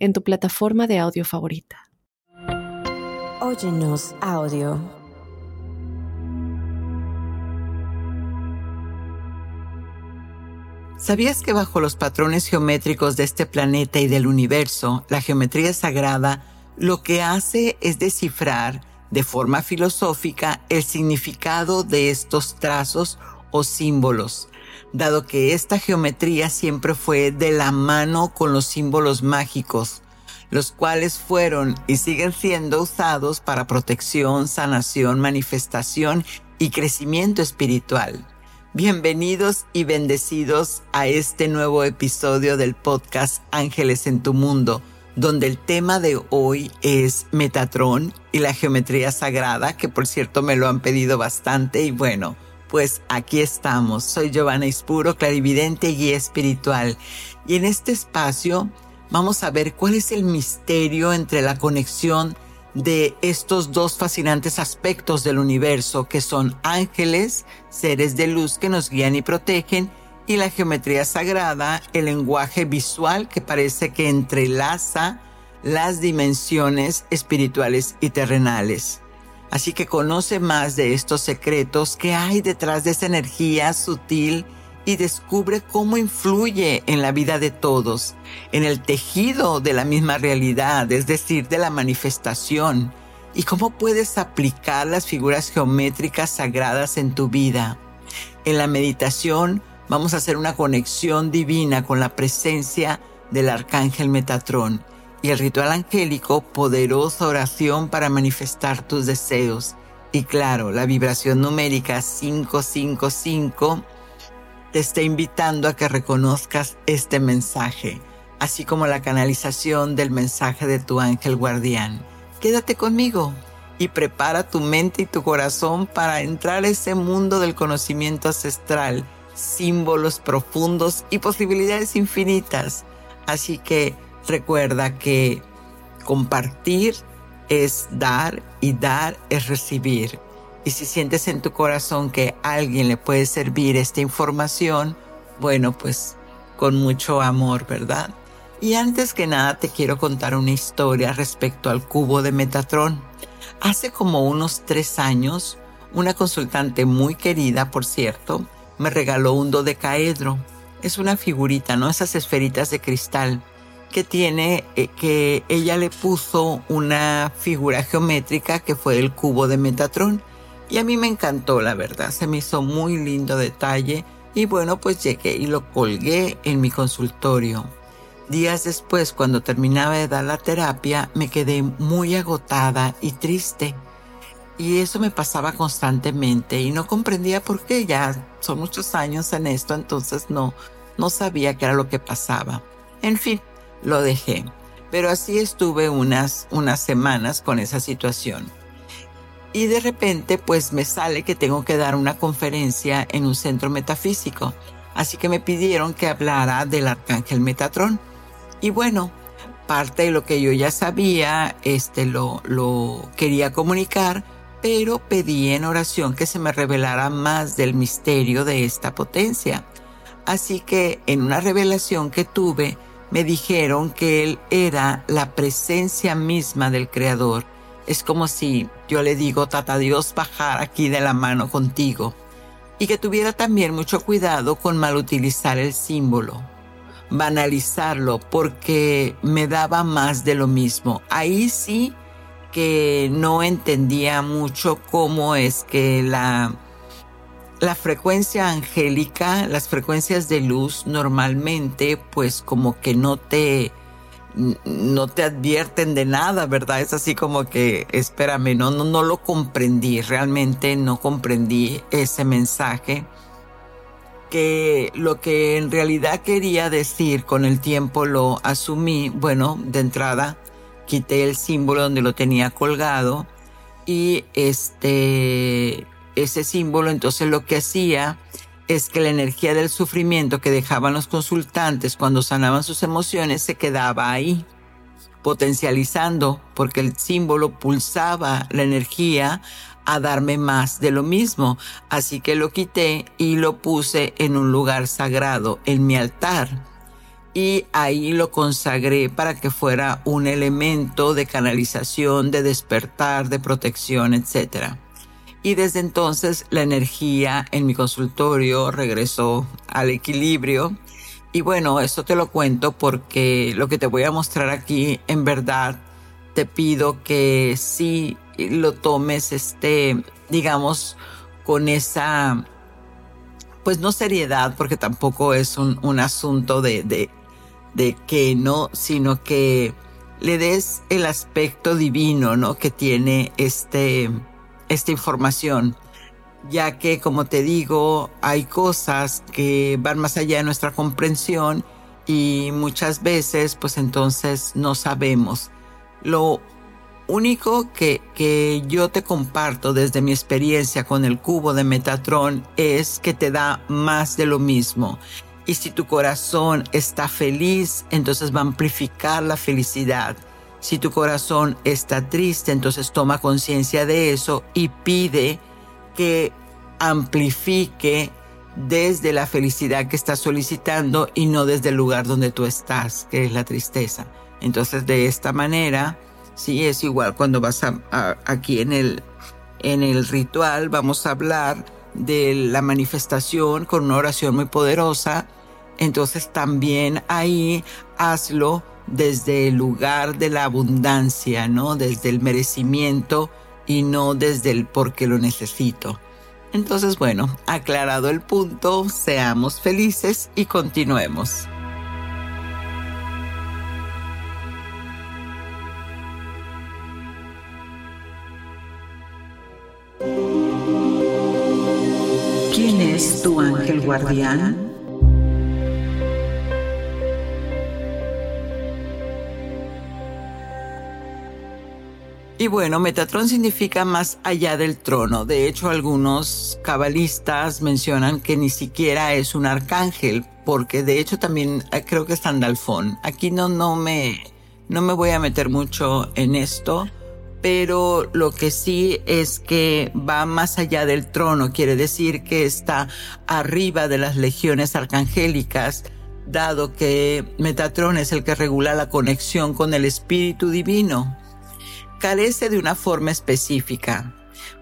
en tu plataforma de audio favorita. Óyenos audio. ¿Sabías que bajo los patrones geométricos de este planeta y del universo, la geometría sagrada lo que hace es descifrar de forma filosófica el significado de estos trazos o símbolos, dado que esta geometría siempre fue de la mano con los símbolos mágicos, los cuales fueron y siguen siendo usados para protección, sanación, manifestación y crecimiento espiritual. Bienvenidos y bendecidos a este nuevo episodio del podcast Ángeles en tu Mundo, donde el tema de hoy es Metatrón y la geometría sagrada, que por cierto me lo han pedido bastante y bueno, pues aquí estamos. Soy Giovanna Ispuro, clarividente y guía espiritual. Y en este espacio vamos a ver cuál es el misterio entre la conexión de estos dos fascinantes aspectos del universo que son ángeles, seres de luz que nos guían y protegen, y la geometría sagrada, el lenguaje visual que parece que entrelaza las dimensiones espirituales y terrenales. Así que conoce más de estos secretos que hay detrás de esa energía sutil y descubre cómo influye en la vida de todos, en el tejido de la misma realidad, es decir, de la manifestación, y cómo puedes aplicar las figuras geométricas sagradas en tu vida. En la meditación vamos a hacer una conexión divina con la presencia del arcángel Metatrón y el ritual angélico, poderosa oración para manifestar tus deseos. Y claro, la vibración numérica 555 te está invitando a que reconozcas este mensaje, así como la canalización del mensaje de tu ángel guardián. Quédate conmigo y prepara tu mente y tu corazón para entrar a ese mundo del conocimiento ancestral, símbolos profundos y posibilidades infinitas. Así que Recuerda que compartir es dar y dar es recibir. Y si sientes en tu corazón que a alguien le puede servir esta información, bueno, pues con mucho amor, ¿verdad? Y antes que nada te quiero contar una historia respecto al cubo de Metatron. Hace como unos tres años, una consultante muy querida, por cierto, me regaló un dodecaedro. Es una figurita, ¿no? Esas esferitas de cristal que tiene eh, que ella le puso una figura geométrica que fue el cubo de Metatron. Y a mí me encantó, la verdad. Se me hizo muy lindo detalle. Y bueno, pues llegué y lo colgué en mi consultorio. Días después, cuando terminaba de dar la terapia, me quedé muy agotada y triste. Y eso me pasaba constantemente y no comprendía por qué. Ya son muchos años en esto, entonces no, no sabía qué era lo que pasaba. En fin, lo dejé. Pero así estuve unas, unas semanas con esa situación. Y de repente pues me sale que tengo que dar una conferencia en un centro metafísico. Así que me pidieron que hablara del arcángel Metatrón. Y bueno, parte de lo que yo ya sabía, este lo, lo quería comunicar, pero pedí en oración que se me revelara más del misterio de esta potencia. Así que en una revelación que tuve, me dijeron que Él era la presencia misma del Creador. Es como si yo le digo, Tata Dios, bajar aquí de la mano contigo. Y que tuviera también mucho cuidado con malutilizar el símbolo, banalizarlo, porque me daba más de lo mismo. Ahí sí que no entendía mucho cómo es que la la frecuencia angélica, las frecuencias de luz normalmente pues como que no te no te advierten de nada, ¿verdad? Es así como que espérame, no no no lo comprendí, realmente no comprendí ese mensaje que lo que en realidad quería decir con el tiempo lo asumí, bueno, de entrada quité el símbolo donde lo tenía colgado y este, ese símbolo entonces lo que hacía es que la energía del sufrimiento que dejaban los consultantes cuando sanaban sus emociones se quedaba ahí, potencializando, porque el símbolo pulsaba la energía a darme más de lo mismo. Así que lo quité y lo puse en un lugar sagrado, en mi altar. Y ahí lo consagré para que fuera un elemento de canalización, de despertar, de protección, etc. Y desde entonces la energía en mi consultorio regresó al equilibrio. Y bueno, esto te lo cuento porque lo que te voy a mostrar aquí, en verdad, te pido que sí lo tomes, este, digamos, con esa, pues no seriedad, porque tampoco es un, un asunto de, de, de que no, sino que le des el aspecto divino, ¿no? Que tiene este, esta información, ya que, como te digo, hay cosas que van más allá de nuestra comprensión y muchas veces, pues entonces no sabemos. Lo único que, que yo te comparto desde mi experiencia con el cubo de Metatron es que te da más de lo mismo. Y si tu corazón está feliz, entonces va a amplificar la felicidad. Si tu corazón está triste, entonces toma conciencia de eso y pide que amplifique desde la felicidad que estás solicitando y no desde el lugar donde tú estás, que es la tristeza. Entonces, de esta manera, sí es igual cuando vas a, aquí en el, en el ritual, vamos a hablar de la manifestación con una oración muy poderosa. Entonces, también ahí hazlo desde el lugar de la abundancia, ¿no? Desde el merecimiento y no desde el porque lo necesito. Entonces, bueno, aclarado el punto, seamos felices y continuemos. ¿Quién es tu ángel guardián? Y bueno, Metatron significa más allá del trono. De hecho, algunos cabalistas mencionan que ni siquiera es un arcángel, porque de hecho también eh, creo que es Sandalfón. Aquí no, no me, no me voy a meter mucho en esto, pero lo que sí es que va más allá del trono, quiere decir que está arriba de las legiones arcangélicas, dado que Metatron es el que regula la conexión con el Espíritu Divino carece de una forma específica,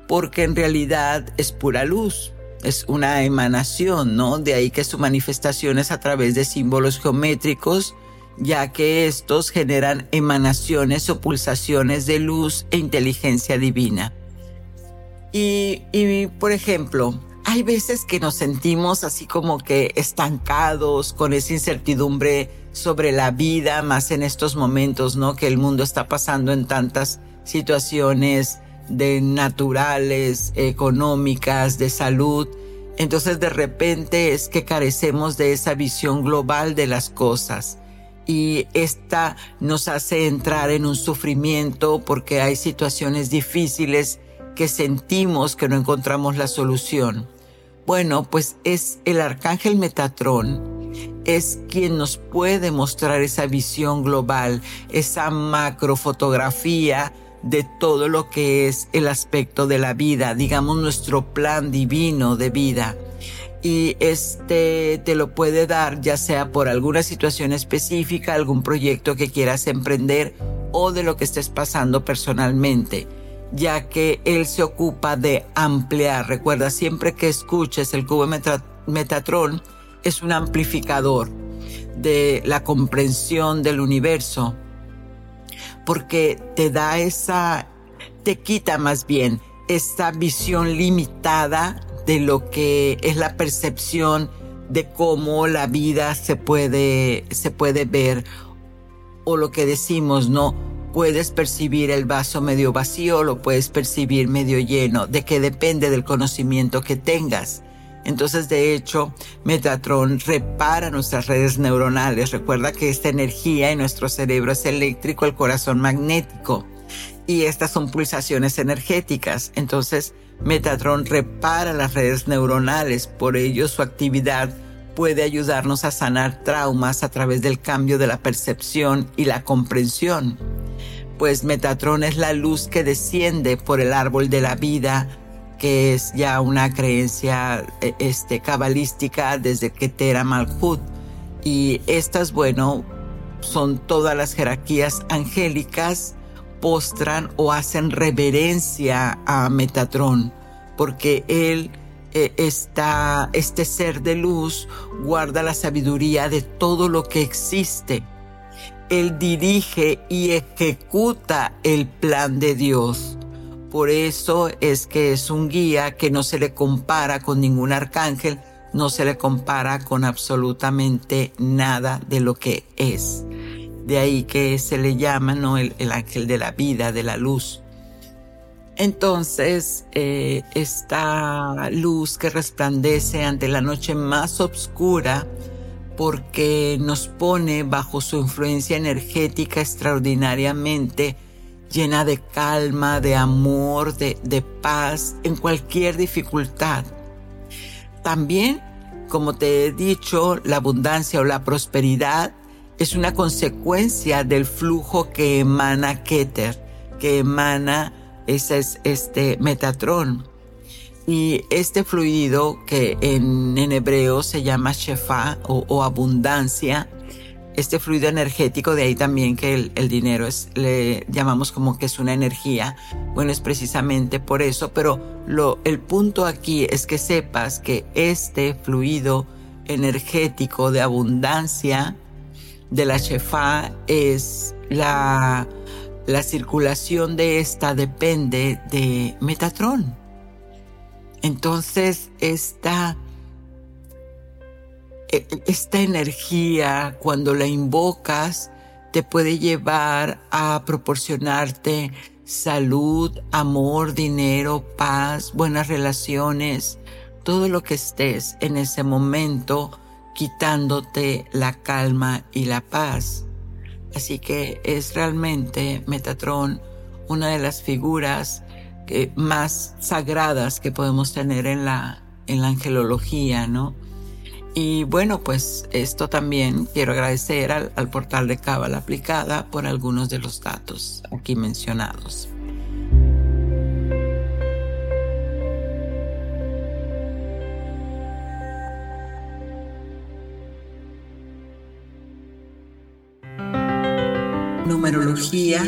porque en realidad es pura luz, es una emanación, ¿no? De ahí que su manifestación es a través de símbolos geométricos, ya que estos generan emanaciones o pulsaciones de luz e inteligencia divina. Y, y, por ejemplo, hay veces que nos sentimos así como que estancados con esa incertidumbre sobre la vida, más en estos momentos, ¿no? Que el mundo está pasando en tantas situaciones de naturales, económicas, de salud. Entonces de repente es que carecemos de esa visión global de las cosas y esta nos hace entrar en un sufrimiento porque hay situaciones difíciles que sentimos que no encontramos la solución. Bueno, pues es el arcángel Metatrón es quien nos puede mostrar esa visión global, esa macrofotografía de todo lo que es el aspecto de la vida, digamos nuestro plan divino de vida. Y este te lo puede dar ya sea por alguna situación específica, algún proyecto que quieras emprender o de lo que estés pasando personalmente, ya que él se ocupa de ampliar. Recuerda, siempre que escuches el cubo Metatron, es un amplificador de la comprensión del universo porque te da esa, te quita más bien esta visión limitada de lo que es la percepción de cómo la vida se puede, se puede ver o lo que decimos, no puedes percibir el vaso medio vacío, lo puedes percibir medio lleno, de que depende del conocimiento que tengas. Entonces, de hecho, Metatron repara nuestras redes neuronales. Recuerda que esta energía en nuestro cerebro es eléctrico, el corazón magnético. Y estas son pulsaciones energéticas. Entonces, Metatron repara las redes neuronales. Por ello, su actividad puede ayudarnos a sanar traumas a través del cambio de la percepción y la comprensión. Pues Metatron es la luz que desciende por el árbol de la vida que es ya una creencia eh, este, cabalística desde Ketera Malhut. Y estas, bueno, son todas las jerarquías angélicas postran o hacen reverencia a Metatrón, porque él eh, está, este ser de luz guarda la sabiduría de todo lo que existe. Él dirige y ejecuta el plan de Dios. Por eso es que es un guía que no se le compara con ningún arcángel, no se le compara con absolutamente nada de lo que es. De ahí que se le llama ¿no? el, ángel de la vida, de la luz. Entonces, eh, esta luz que resplandece ante la noche más oscura, porque nos pone bajo su influencia energética extraordinariamente, llena de calma, de amor, de, paz en cualquier dificultad. También, como te he dicho, la abundancia o la prosperidad es una consecuencia del flujo que emana Keter, que emana ese es este Metatrón. Y este fluido que en, hebreo se llama Shefa o abundancia, este fluido energético, de ahí también que el, dinero es, le llamamos como que es una energía. Bueno, es precisamente por eso, pero lo, el punto aquí es que sepas que este fluido energético de abundancia de la Shefa es la, la circulación de esta depende de Metatron. Entonces, esta esta energía, cuando la invocas, te puede llevar a proporcionarte salud, amor, dinero, paz, buenas relaciones, todo lo que estés en ese momento quitándote la calma y la paz. Así que es realmente Metatron una de las figuras más sagradas que podemos tener en la, en la angelología, ¿no? Y bueno, pues esto también quiero agradecer al, portal de Cábala aplicada por algunos de los datos aquí mencionados. Numerología.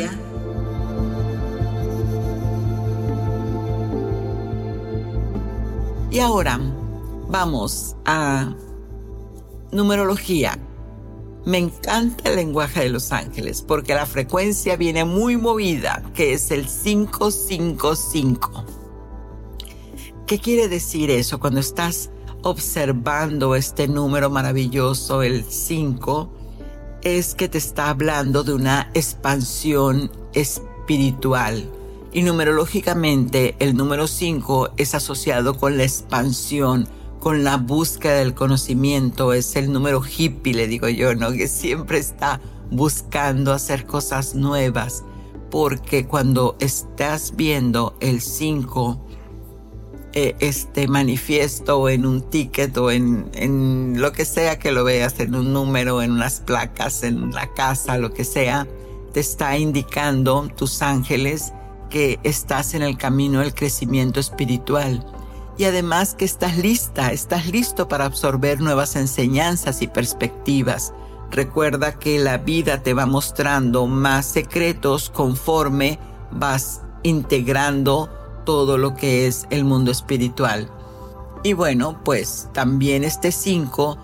Y ahora vamos a Numerología. Me encanta el lenguaje de los ángeles porque la frecuencia viene muy movida, que es el 555. ¿Qué quiere decir eso cuando estás observando este número maravilloso, el 5? Es que te está hablando de una expansión espiritual. Y numerológicamente el número 5 es asociado con la expansión con la búsqueda del conocimiento, es el número hippie, le digo yo, ¿no? Que siempre está buscando hacer cosas nuevas, porque cuando estás viendo el 5, eh, este manifiesto en un ticket o en, en lo que sea que lo veas, en un número, en unas placas, en la casa, lo que sea, te está indicando tus ángeles que estás en el camino del crecimiento espiritual y además que estás lista, estás listo para absorber nuevas enseñanzas y perspectivas. Recuerda que la vida te va mostrando más secretos conforme vas integrando todo lo que es el mundo espiritual. Y bueno, pues también este 5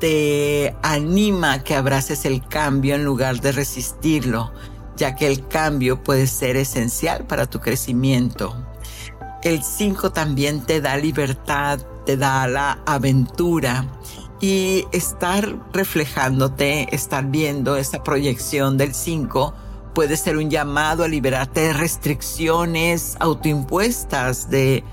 te anima a que abraces el cambio en lugar de resistirlo, ya que el cambio puede ser esencial para tu crecimiento. El 5 también te da libertad, te da la aventura y estar reflejándote, estar viendo esa proyección del 5 puede ser un llamado a liberarte de restricciones autoimpuestas, de,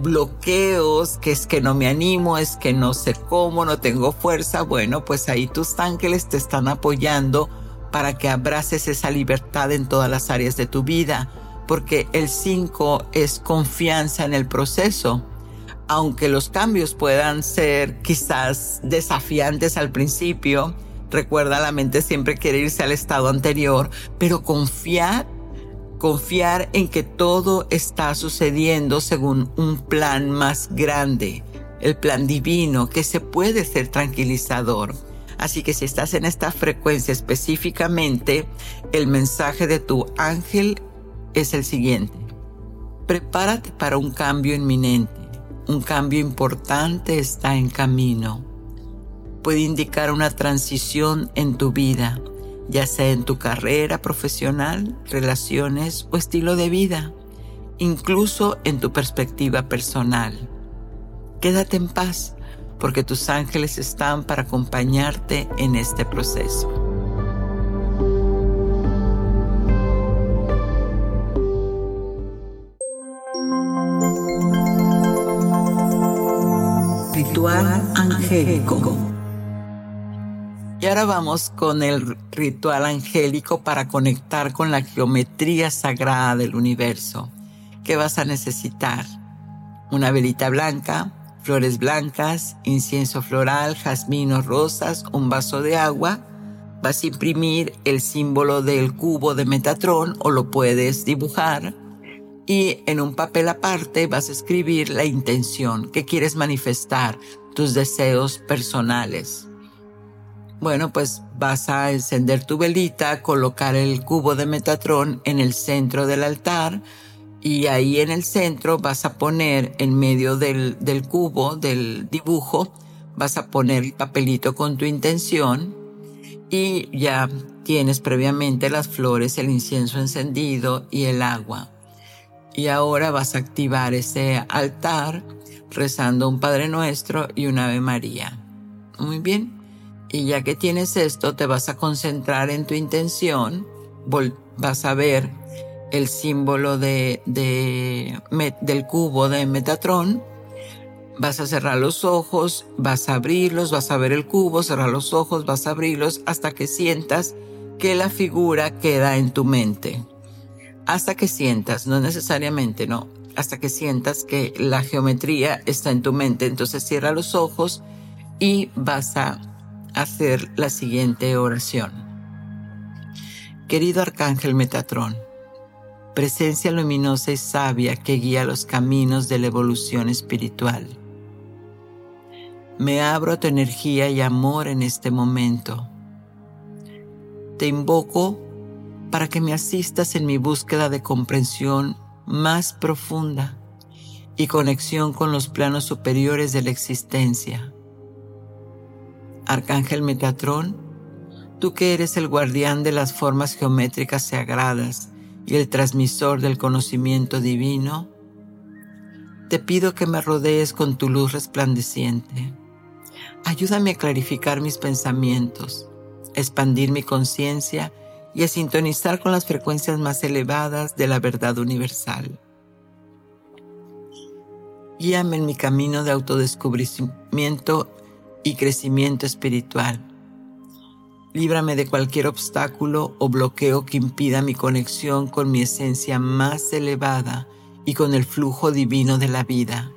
bloqueos, que es que no me animo, es que no sé cómo, no tengo fuerza, bueno, pues ahí tus ángeles te están apoyando para que abraces esa libertad en todas las áreas de tu vida, porque el 5 es confianza en el proceso. Aunque los cambios puedan ser quizás desafiantes al principio, recuerda la mente siempre quiere irse al estado anterior, pero confiar confiar en que todo está sucediendo según un plan más grande, el plan divino, que se puede ser tranquilizador. Así que si estás en esta frecuencia específicamente, el mensaje de tu ángel es el siguiente. Prepárate para un cambio inminente. Un cambio importante está en camino. Puede indicar una transición en tu vida ya sea en tu carrera profesional, relaciones o estilo de vida, incluso en tu perspectiva personal. Quédate en paz, porque tus ángeles están para acompañarte en este proceso. Ritual angélico. Y ahora vamos con el ritual angélico para conectar con la geometría sagrada del universo. ¿Qué vas a necesitar? Una velita blanca, flores blancas, incienso floral, jazminos rosas, un vaso de agua. Vas a imprimir el símbolo del cubo de Metatron o lo puedes dibujar. Y en un papel aparte vas a escribir la intención que quieres manifestar, tus deseos personales. Bueno, pues vas a encender tu velita, colocar el cubo de Metatron en el centro del altar y ahí en el centro vas a poner en medio del, del cubo, del dibujo, vas a poner el papelito con tu intención y ya tienes previamente las flores, el incienso encendido y el agua. Y ahora vas a activar ese altar rezando un Padre Nuestro y un Ave María. Muy bien. Y ya que tienes esto, te vas a concentrar en tu intención, vas a ver el símbolo de, del cubo de Metatron, vas a cerrar los ojos, vas a abrirlos, vas a ver el cubo, cerrar los ojos, vas a abrirlos hasta que sientas que la figura queda en tu mente. Hasta que sientas, no necesariamente, no, hasta que sientas que la geometría está en tu mente. Entonces cierra los ojos y vas a hacer la siguiente oración. Querido Arcángel Metatrón, presencia luminosa y sabia que guía los caminos de la evolución espiritual. Me abro a tu energía y amor en este momento. Te invoco para que me asistas en mi búsqueda de comprensión más profunda y conexión con los planos superiores de la existencia Arcángel Metatrón, tú que eres el guardián de las formas geométricas sagradas y el transmisor del conocimiento divino, te pido que me rodees con tu luz resplandeciente. Ayúdame a clarificar mis pensamientos, expandir mi conciencia y a sintonizar con las frecuencias más elevadas de la verdad universal. Guíame en mi camino de autodescubrimiento y crecimiento espiritual. Líbrame de cualquier obstáculo o bloqueo que impida mi conexión con mi esencia más elevada y con el flujo divino de la vida.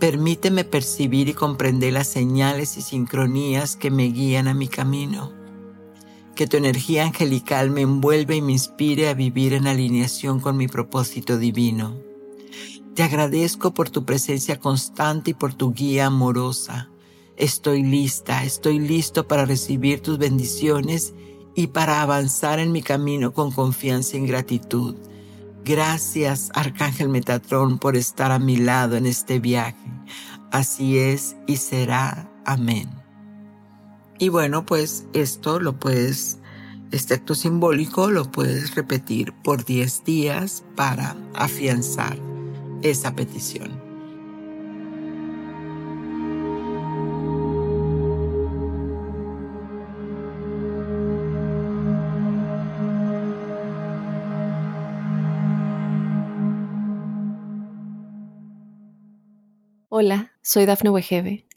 Permíteme percibir y comprender las señales y sincronías que me guían a mi camino. Que tu energía angelical me envuelva y me inspire a vivir en alineación con mi propósito divino. Te agradezco por tu presencia constante y por tu guía amorosa. Estoy lista, estoy listo para recibir tus bendiciones y para avanzar en mi camino con confianza y gratitud. Gracias, Arcángel Metatrón, por estar a mi lado en este viaje. Así es y será. Amén. Y bueno, pues esto lo puedes, este acto simbólico lo puedes repetir por 10 días para afianzar esa petición. Hola, soy Dafne Wegebe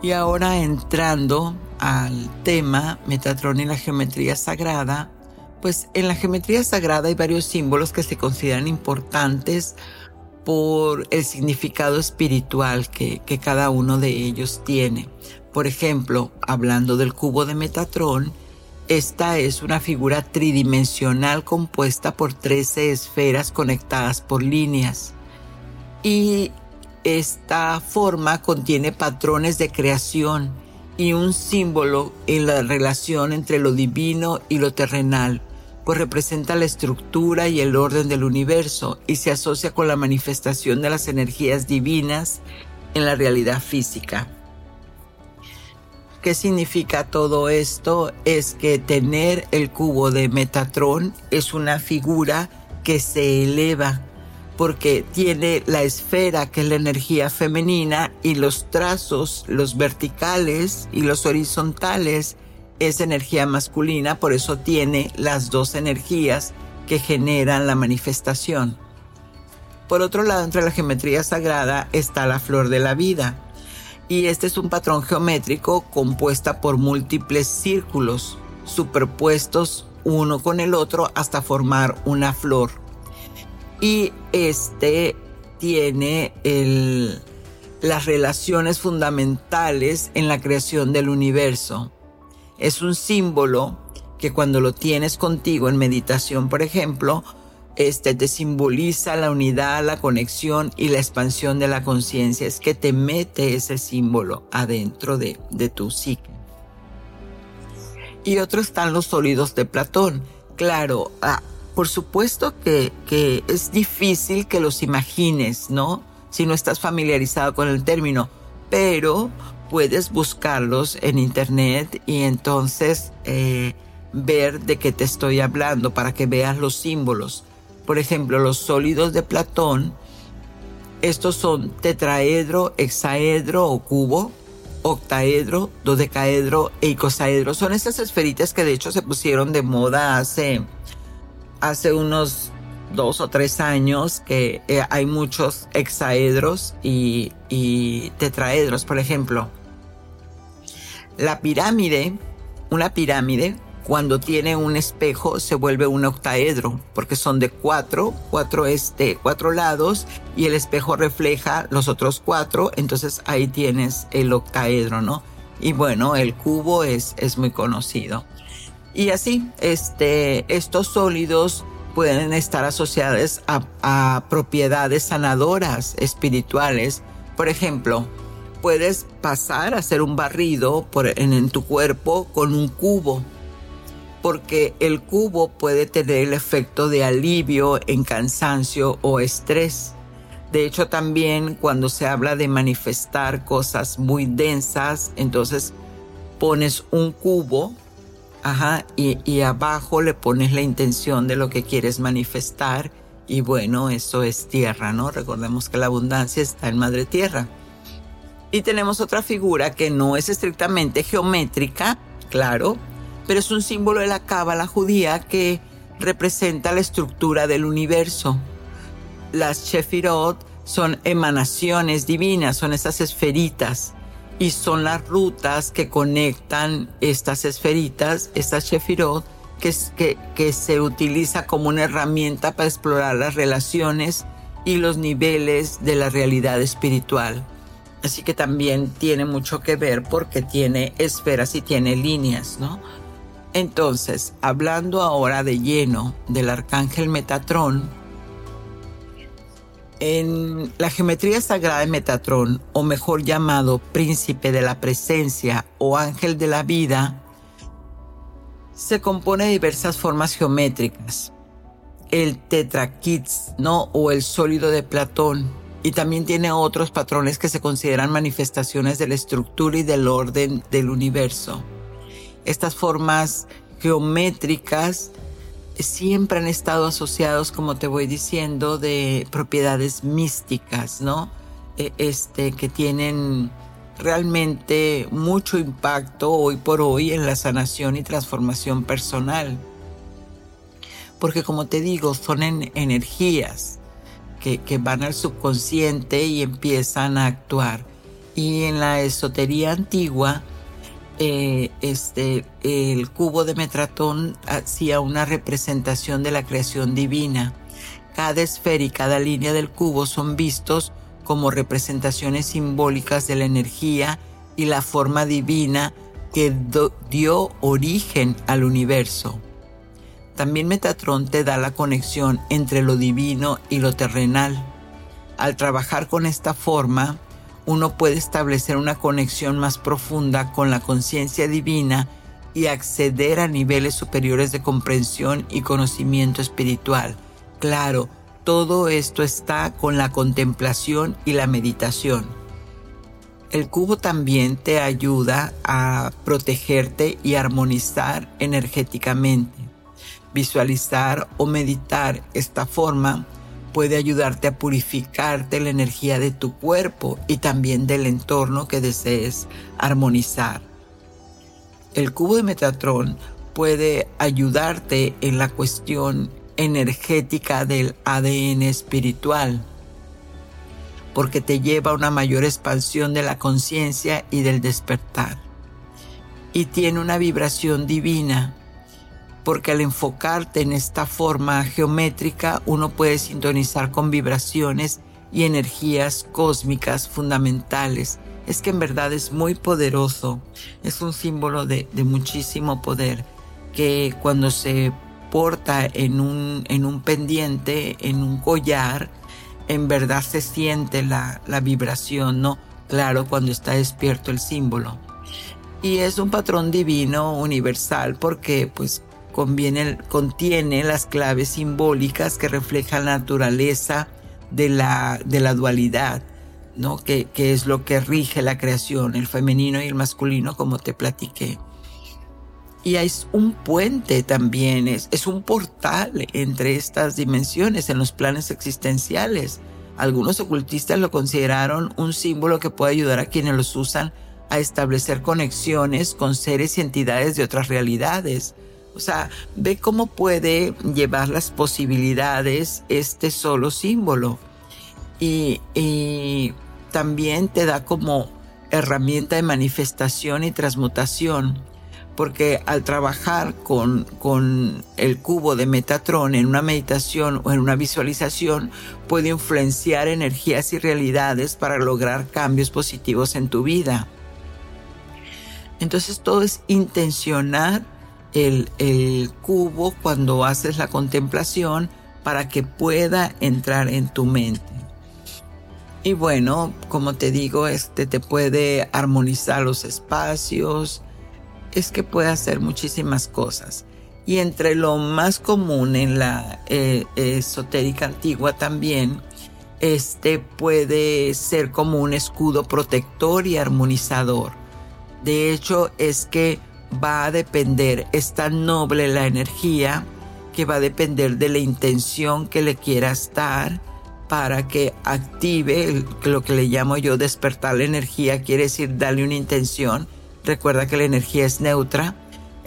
Y ahora entrando al tema Metatron y la geometría sagrada, pues en la geometría sagrada hay varios símbolos que se consideran importantes por el significado espiritual que, que cada uno de ellos tiene. Por ejemplo, hablando del cubo de Metatron, esta es una figura tridimensional compuesta por 13 esferas conectadas por líneas. Y esta forma contiene patrones de creación y un símbolo en la relación entre lo divino y lo terrenal, pues representa la estructura y el orden del universo y se asocia con la manifestación de las energías divinas en la realidad física. ¿Qué significa todo esto? Es que tener el cubo de Metatron es una figura que se eleva porque tiene la esfera que es la energía femenina y los trazos, los verticales y los horizontales es energía masculina, por eso tiene las dos energías que generan la manifestación. Por otro lado, entre la geometría sagrada está la flor de la vida. Y este es un patrón geométrico compuesta por múltiples círculos superpuestos uno con el otro hasta formar una flor. Y este tiene las relaciones fundamentales en la creación del universo es un símbolo que cuando lo tienes contigo en meditación, por ejemplo, este te simboliza la unidad, la conexión y la expansión de la conciencia. Es que te mete ese símbolo adentro de, tu psique. Y otro están los sólidos de Platón. Claro, por supuesto que, es difícil que los imagines, ¿no? Si no estás familiarizado con el término. Pero puedes buscarlos en internet y entonces eh, ver de qué te estoy hablando para que veas los símbolos. Por ejemplo, los sólidos de Platón, estos son tetraedro, hexaedro o cubo, octaedro, dodecaedro e icosaedro. Son esas esferitas que de hecho se pusieron de moda hace, hace unos dos o tres años que eh, hay muchos hexaedros y, y tetraedros, por ejemplo. La pirámide, una pirámide, cuando tiene un espejo se vuelve un octaedro, porque son de cuatro, cuatro, este, cuatro lados, y el espejo refleja los otros cuatro, entonces ahí tienes el octaedro, ¿no? Y bueno, el cubo es, es muy conocido. Y así, este, estos sólidos pueden estar asociados a, a propiedades sanadoras espirituales. Por ejemplo, puedes pasar a hacer un barrido en, tu cuerpo con un cubo, porque el cubo puede tener el efecto de alivio en cansancio o estrés. De hecho, también cuando se habla de manifestar cosas muy densas, entonces pones un cubo, ajá, y, y abajo le pones la intención de lo que quieres manifestar. Y bueno, eso es tierra, ¿no? Recordemos que la abundancia está en madre tierra. Y tenemos otra figura que no es estrictamente geométrica, claro, pero es un símbolo de la cábala judía que representa la estructura del universo. Las Shefirot son emanaciones divinas, son esas esferitas y son las rutas que conectan estas esferitas, estas Shefirot, que, que, que se utiliza como una herramienta para explorar las relaciones y los niveles de la realidad espiritual. Así que también tiene mucho que ver porque tiene esferas y tiene líneas, ¿no? Entonces, hablando ahora de lleno del arcángel Metatrón, en la geometría sagrada de Metatrón, o mejor llamado príncipe de la presencia o ángel de la vida, se compone de diversas formas geométricas. el tetrakits, ¿no? O el sólido de Platón. Y también tiene otros patrones que se consideran manifestaciones de la estructura y del orden del universo. Estas formas geométricas siempre han estado asociados, como te voy diciendo, de propiedades místicas, ¿no? E, este, que tienen realmente mucho impacto hoy por hoy en la sanación y transformación personal. Porque como te digo, son energías que, que van al subconsciente y empiezan a actuar. Y en la esotería antigua, eh, este, el cubo de Metratón hacía una representación de la creación divina. Cada esfera y cada línea del cubo son vistos como representaciones simbólicas de la energía y la forma divina que dio origen al universo. También Metatron te da la conexión entre lo divino y lo terrenal. Al trabajar con esta forma, uno puede establecer una conexión más profunda con la conciencia divina y acceder a niveles superiores de comprensión y conocimiento espiritual. Claro, todo esto está con la contemplación y la meditación. El cubo también te ayuda a protegerte y armonizar energéticamente. Visualizar o meditar esta forma puede ayudarte a purificarte la energía de tu cuerpo y también del entorno que desees armonizar. El cubo de Metatron puede ayudarte en la cuestión energética del ADN espiritual, porque te lleva a una mayor expansión de la conciencia y del despertar. Y tiene una vibración divina porque al enfocarte en esta forma geométrica uno puede sintonizar con vibraciones y energías cósmicas fundamentales. Es que en verdad es muy poderoso, es un símbolo de, muchísimo poder que cuando se porta en un, en un pendiente, en un collar, en verdad se siente la, la vibración, ¿no? Claro, cuando está despierto el símbolo. Y es un patrón divino universal porque pues contiene las claves simbólicas que reflejan la naturaleza de la, de la dualidad, ¿no? Que, que es lo que rige la creación, el femenino y el masculino, como te platiqué. Y es un puente también, es, es un portal entre estas dimensiones en los planes existenciales. Algunos ocultistas lo consideraron un símbolo que puede ayudar a quienes los usan a establecer conexiones con seres y entidades de otras realidades o sea, ve cómo puede llevar las posibilidades este solo símbolo. Y, también te da como herramienta de manifestación y transmutación, porque al trabajar con, con el cubo de Metatron en una meditación o en una visualización, puede influenciar energías y realidades para lograr cambios positivos en tu vida. Entonces todo es intencionar el, cubo cuando haces la contemplación para que pueda entrar en tu mente. Y bueno, como te digo, este te puede armonizar los espacios, es que puede hacer muchísimas cosas. Y entre lo más común en la eh, esotérica antigua también, este puede ser como un escudo protector y armonizador. De hecho, es que va a depender, es tan noble la energía que va a depender de la intención que le quieras dar para que active lo que le llamo yo despertar la energía, quiere decir darle una intención. Recuerda que la energía es neutra.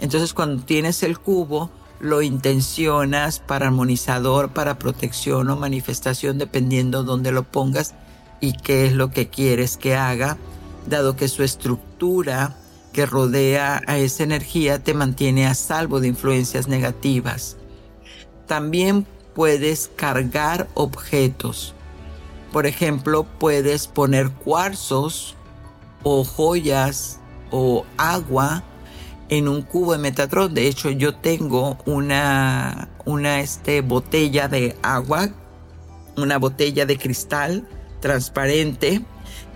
Entonces cuando tienes el cubo, lo intencionas para armonizador, para protección o manifestación, dependiendo dónde lo pongas y qué es lo que quieres que haga, dado que su estructura que rodea a esa energía te mantiene a salvo de influencias negativas. También puedes cargar objetos. Por ejemplo, puedes poner cuarzos o joyas o agua en un cubo de Metatron. De hecho, yo tengo una, una este, botella de agua, una botella de cristal transparente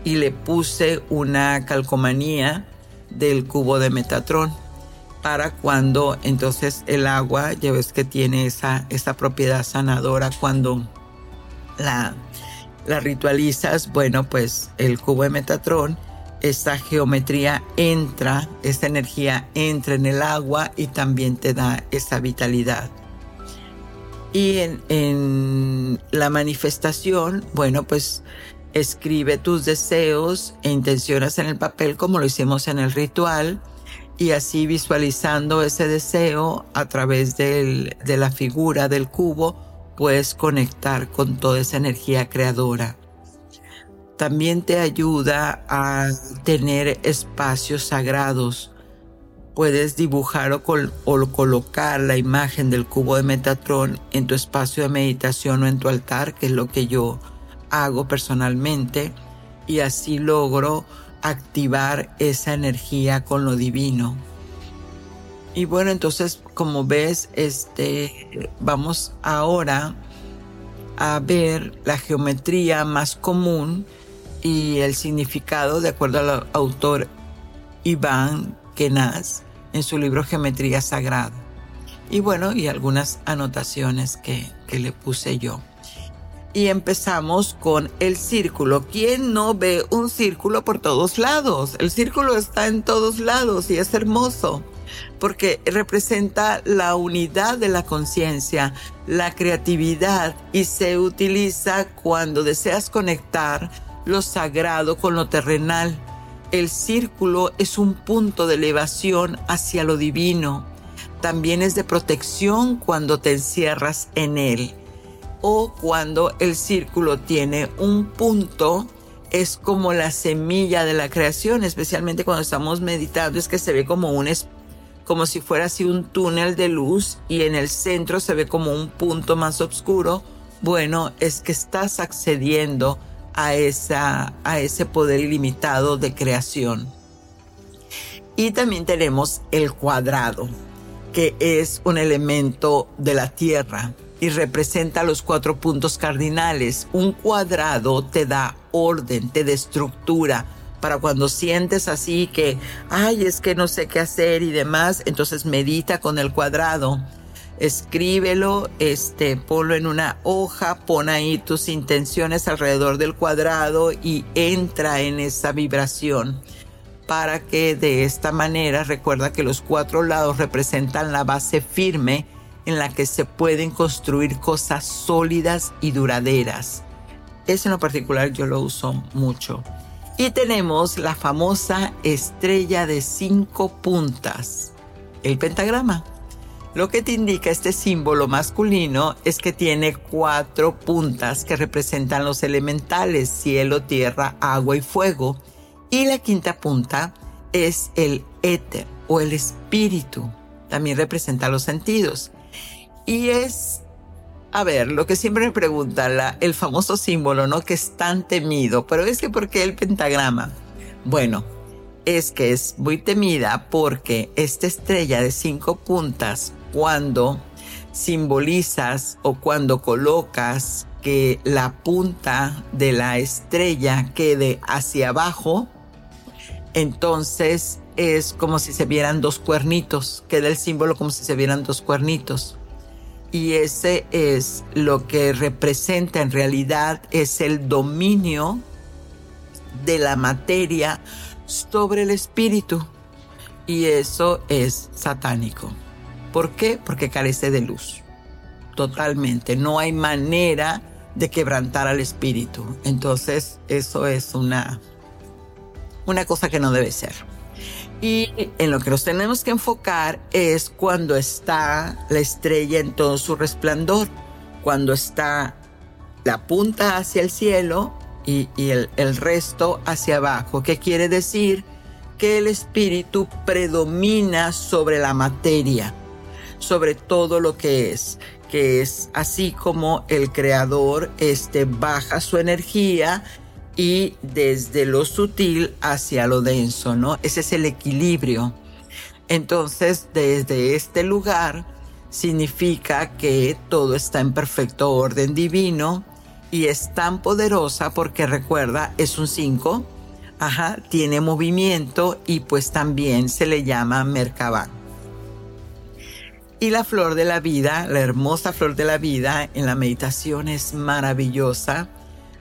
y le puse una calcomanía del cubo de Metatron. para cuando entonces el agua, ya ves que tiene esa, esa propiedad sanadora cuando la, la ritualizas, bueno, pues el cubo de Metatron, esa geometría entra, esa energía entra en el agua y también te da esa vitalidad. Y en, en la manifestación, bueno, pues escribe tus deseos e intenciones en el papel como lo hicimos en el ritual y así visualizando ese deseo a través de la figura del cubo puedes conectar con toda esa energía creadora. También te ayuda a tener espacios sagrados. Puedes dibujar o, o colocar la imagen del cubo de Metatron en tu espacio de meditación o en tu altar, que es lo que yo hago personalmente, y así logro activar esa energía con lo divino. Y bueno, entonces, como ves, este, vamos ahora a ver la geometría más común y el significado de acuerdo al autor Iván Kenaz en su libro Geometría Sagrada. Y bueno, y algunas anotaciones que, que le puse yo. Y empezamos con el círculo. ¿Quién no ve un círculo por todos lados? El círculo está en todos lados y es hermoso porque representa la unidad de la conciencia, la creatividad y se utiliza cuando deseas conectar lo sagrado con lo terrenal. El círculo es un punto de elevación hacia lo divino. También es de protección cuando te encierras en él. O cuando el círculo tiene un punto, es como la semilla de la creación, especialmente cuando estamos meditando, es que se ve como un, como si fuera así un túnel de luz y en el centro se ve como un punto más oscuro, bueno, es que estás accediendo a, esa, a ese poder ilimitado de creación. Y también tenemos el cuadrado, que es un elemento de la Tierra y representa los cuatro puntos cardinales. Un cuadrado te da orden, te da estructura, para cuando sientes así que, ay, es que no sé qué hacer y demás, entonces medita con el cuadrado, escríbelo, este, ponlo en una hoja, pon ahí tus intenciones alrededor del cuadrado y entra en esa vibración para que de esta manera recuerda que los cuatro lados representan la base firme en la que se pueden construir cosas sólidas y duraderas. Eso en lo particular yo lo uso mucho. Y tenemos la famosa estrella de cinco puntas, el pentagrama. Lo que te indica este símbolo masculino es que tiene cuatro puntas que representan los elementales, cielo, tierra, agua y fuego. Y la quinta punta es el éter o el espíritu. También representa los sentidos. Y es a ver, lo que siempre me pregunta, la, el famoso símbolo, ¿no? Que es tan temido, pero es que ¿por qué el pentagrama? Bueno, es que es muy temida porque esta estrella de cinco puntas, cuando simbolizas o cuando colocas que la punta de la estrella quede hacia abajo, entonces es como si se vieran dos cuernitos, queda el símbolo como si se vieran dos cuernitos y ese es lo que representa en realidad es el dominio de la materia sobre el espíritu y eso es satánico. ¿Por qué? Porque carece de luz. Totalmente. No hay manera de quebrantar al espíritu. Entonces, eso es una, una cosa que no debe ser. Y en lo que nos tenemos que enfocar es cuando está la estrella en todo su resplandor, cuando está la punta hacia el cielo y, el, el resto hacia abajo. ¿Qué quiere decir? Que el espíritu predomina sobre la materia, sobre todo lo que es que es así como el creador este baja su energía y desde lo sutil hacia lo denso, ¿no? Ese es el equilibrio. Entonces, desde este lugar significa que todo está en perfecto orden divino y es tan poderosa porque recuerda, es un 5, ajá, tiene movimiento y pues también se le llama Merkabah. Y la flor de la vida, la hermosa flor de la vida en la meditación es maravillosa.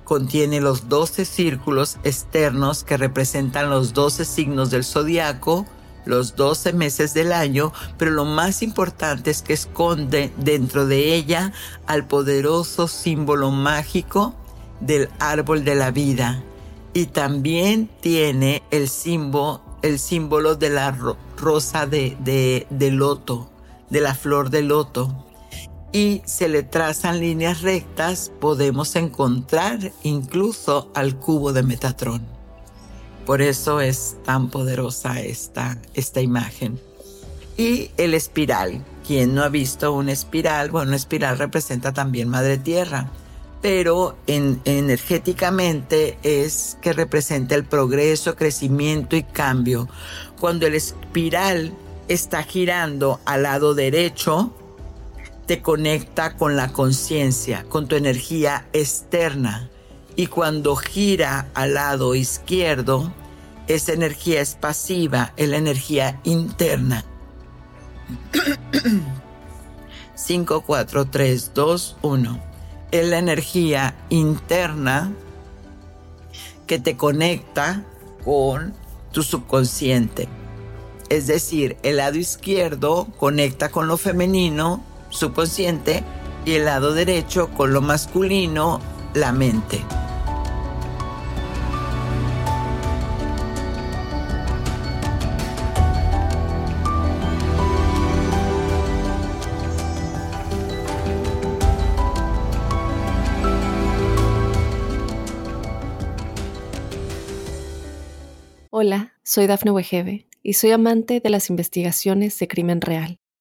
Contiene los 12 círculos externos que representan los 12 signos del zodiaco, los 12 meses del año, pero lo más importante es que esconde dentro de ella al poderoso símbolo mágico del árbol de la vida. Y también tiene el símbolo, el símbolo de la rosa de, de loto, de la flor de loto. Y se le trazan líneas rectas, podemos encontrar incluso al cubo de Metatrón. Por eso es tan poderosa esta, esta imagen. Y el espiral. Quien no ha visto una espiral, bueno, una espiral representa también Madre Tierra, pero en, energéticamente es que representa el progreso, crecimiento y cambio. Cuando el espiral está girando al lado derecho, te conecta con la conciencia, con tu energía externa y cuando gira al lado izquierdo, esa energía es pasiva, es la energía interna. 5, 4, 3, 2, 1. Es la energía interna que te conecta con tu subconsciente. Es decir, el lado izquierdo conecta con lo femenino, subconsciente, y el lado derecho con lo masculino, la mente. Hola, soy Dafne Wegebe y soy amante de las investigaciones de crimen real.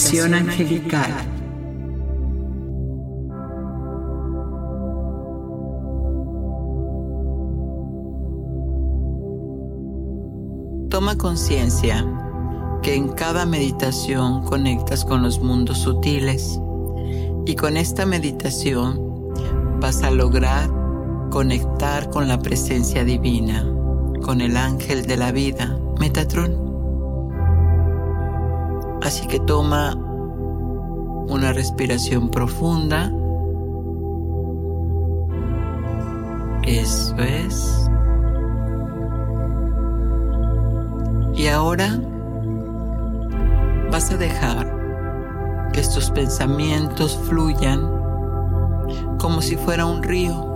Meditación angelical. Toma conciencia que en cada meditación conectas con los mundos sutiles y con esta meditación vas a lograr conectar con la presencia divina, con el ángel de la vida, Metatron. Así que toma una respiración profunda. Eso es. Y ahora vas a dejar que estos pensamientos fluyan como si fuera un río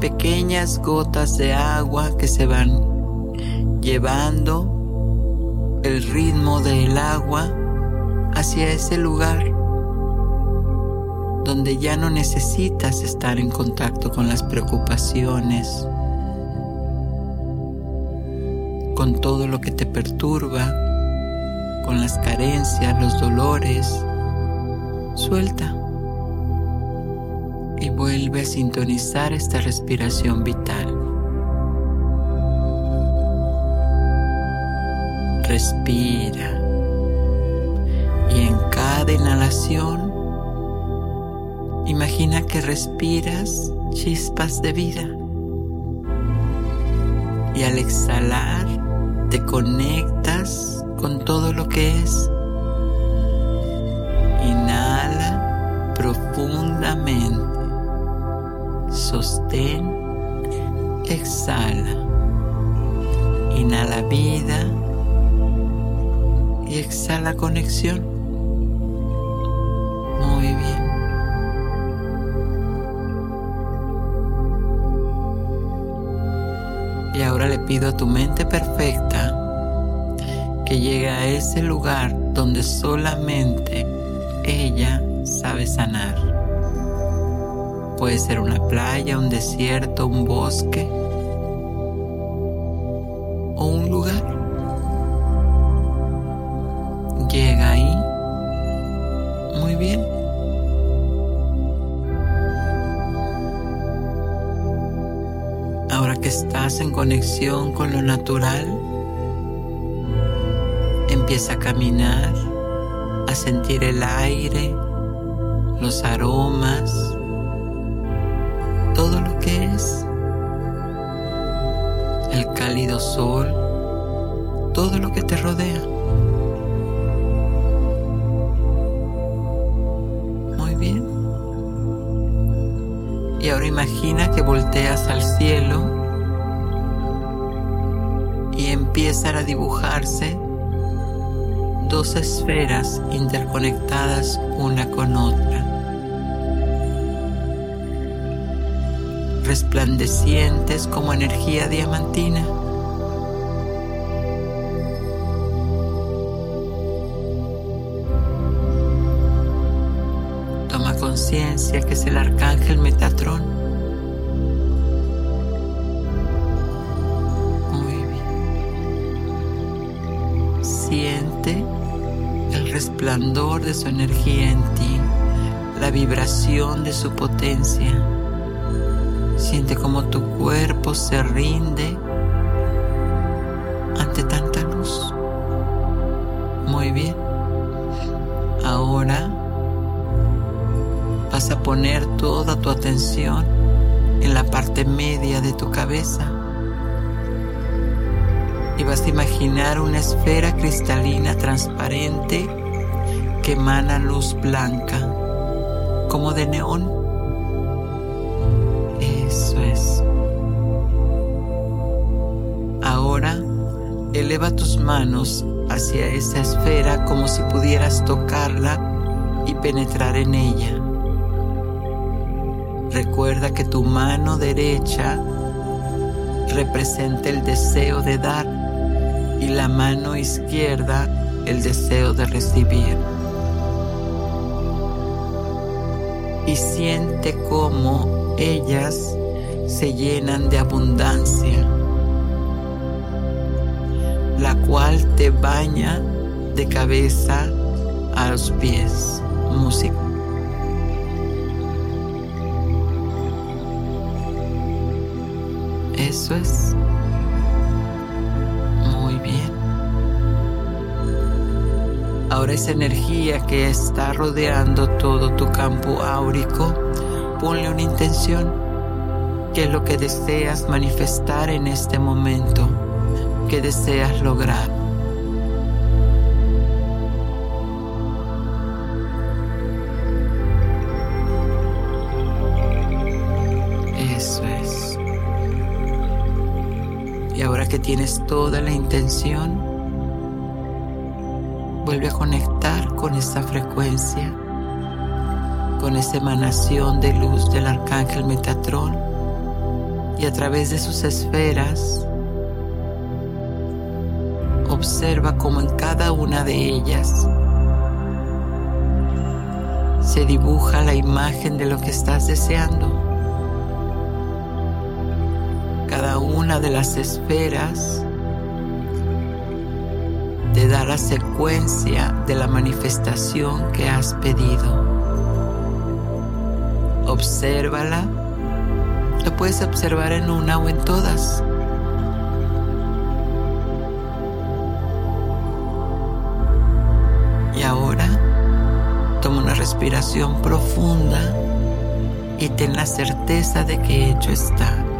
pequeñas gotas de agua que se van llevando el ritmo del agua hacia ese lugar donde ya no necesitas estar en contacto con las preocupaciones, con todo lo que te perturba, con las carencias, los dolores. Suelta y vuelve a sintonizar esta respiración vital. Respira y en cada inhalación imagina que respiras chispas de vida y al exhalar te conectas con todo lo que es. Inhala profundamente sostén, exhala. Inhala vida y exhala conexión. Muy bien. Y ahora le pido a tu mente perfecta que llegue a ese lugar donde solamente ella sabe sanar. Puede ser una playa, un desierto, un bosque o un lugar. En conexión con lo natural, empieza a caminar, a sentir el aire, los aromas, todo lo que es, el cálido sol, todo lo que te rodea. Muy bien. Y ahora imagina que volteas al cielo empiezan a dibujarse dos esferas interconectadas una con otra. resplandecientes como energía diamantina. Toma conciencia que es el Siente el resplandor de su energía en ti, la vibración de su potencia. Siente como tu cuerpo se rinde ante tanta luz. Muy bien. Ahora vas a poner toda tu atención en la parte media de tu cabeza y vas a imaginar una esfera cristalina transparente que emana luz blanca, como de neón. Eleva tus manos hacia esa esfera como si pudieras tocarla y penetrar en ella. Recuerda que tu mano derecha representa el deseo de dar y la mano izquierda el deseo de recibir. Y siente cómo ellas se llenan de abundancia la cual te baña de cabeza a los pies. Música. Ahora esa energía que está rodeando todo tu campo áurico, ponle una intención. ¿Qué es lo que deseas manifestar en este momento? que deseas lograr. Eso es. Y ahora que tienes toda la intención, vuelve a conectar con esa frecuencia, con esa emanación de luz del arcángel Metatrón y a través de sus esferas observa cómo en cada una de ellas se dibuja la imagen de lo que estás deseando. Cada una de las esferas te da la secuencia de la manifestación que has pedido. Obsérvala. Lo puedes observar en una o en todas. respiración profunda y ten la certeza de que hecho está.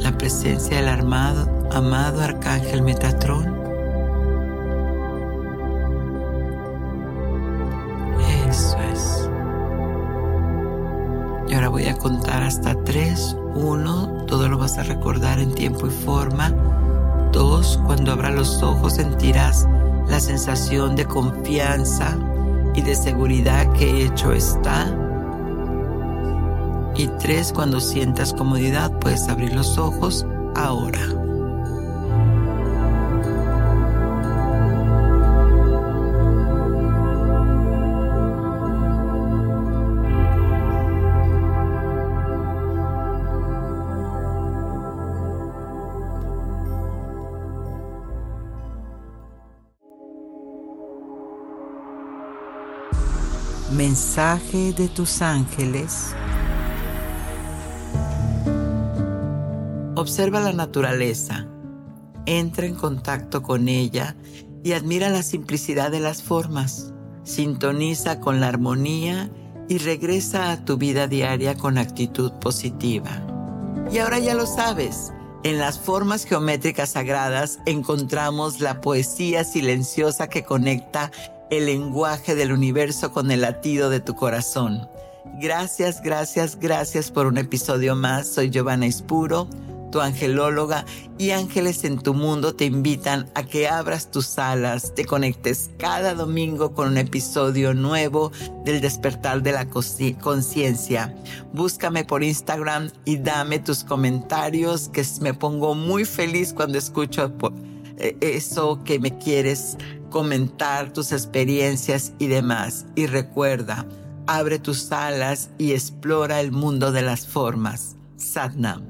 La presencia del armado, amado Arcángel Metatrón. Eso es. Y ahora voy a contar hasta tres. Uno, todo lo vas a recordar en tiempo y forma. Dos, cuando abras los ojos sentirás la sensación de confianza y de seguridad que hecho está. Y tres, cuando sientas comodidad, puedes abrir los ojos ahora. Mensaje de tus ángeles. Observa la naturaleza, entra en contacto con ella y admira la simplicidad de las formas. Sintoniza con la armonía y regresa a tu vida diaria con actitud positiva. Y ahora ya lo sabes, en las formas geométricas sagradas encontramos la poesía silenciosa que conecta el lenguaje del universo con el latido de tu corazón. Gracias, gracias, gracias por un episodio más. Soy Giovanna Espuro tu angelóloga y ángeles en tu mundo te invitan a que abras tus alas, te conectes cada domingo con un episodio nuevo del despertar de la conciencia. Búscame por Instagram y dame tus comentarios que me pongo muy feliz cuando escucho eh, eso que me quieres comentar, tus experiencias y demás. Y recuerda, abre tus alas y explora el mundo de las formas. Satnam.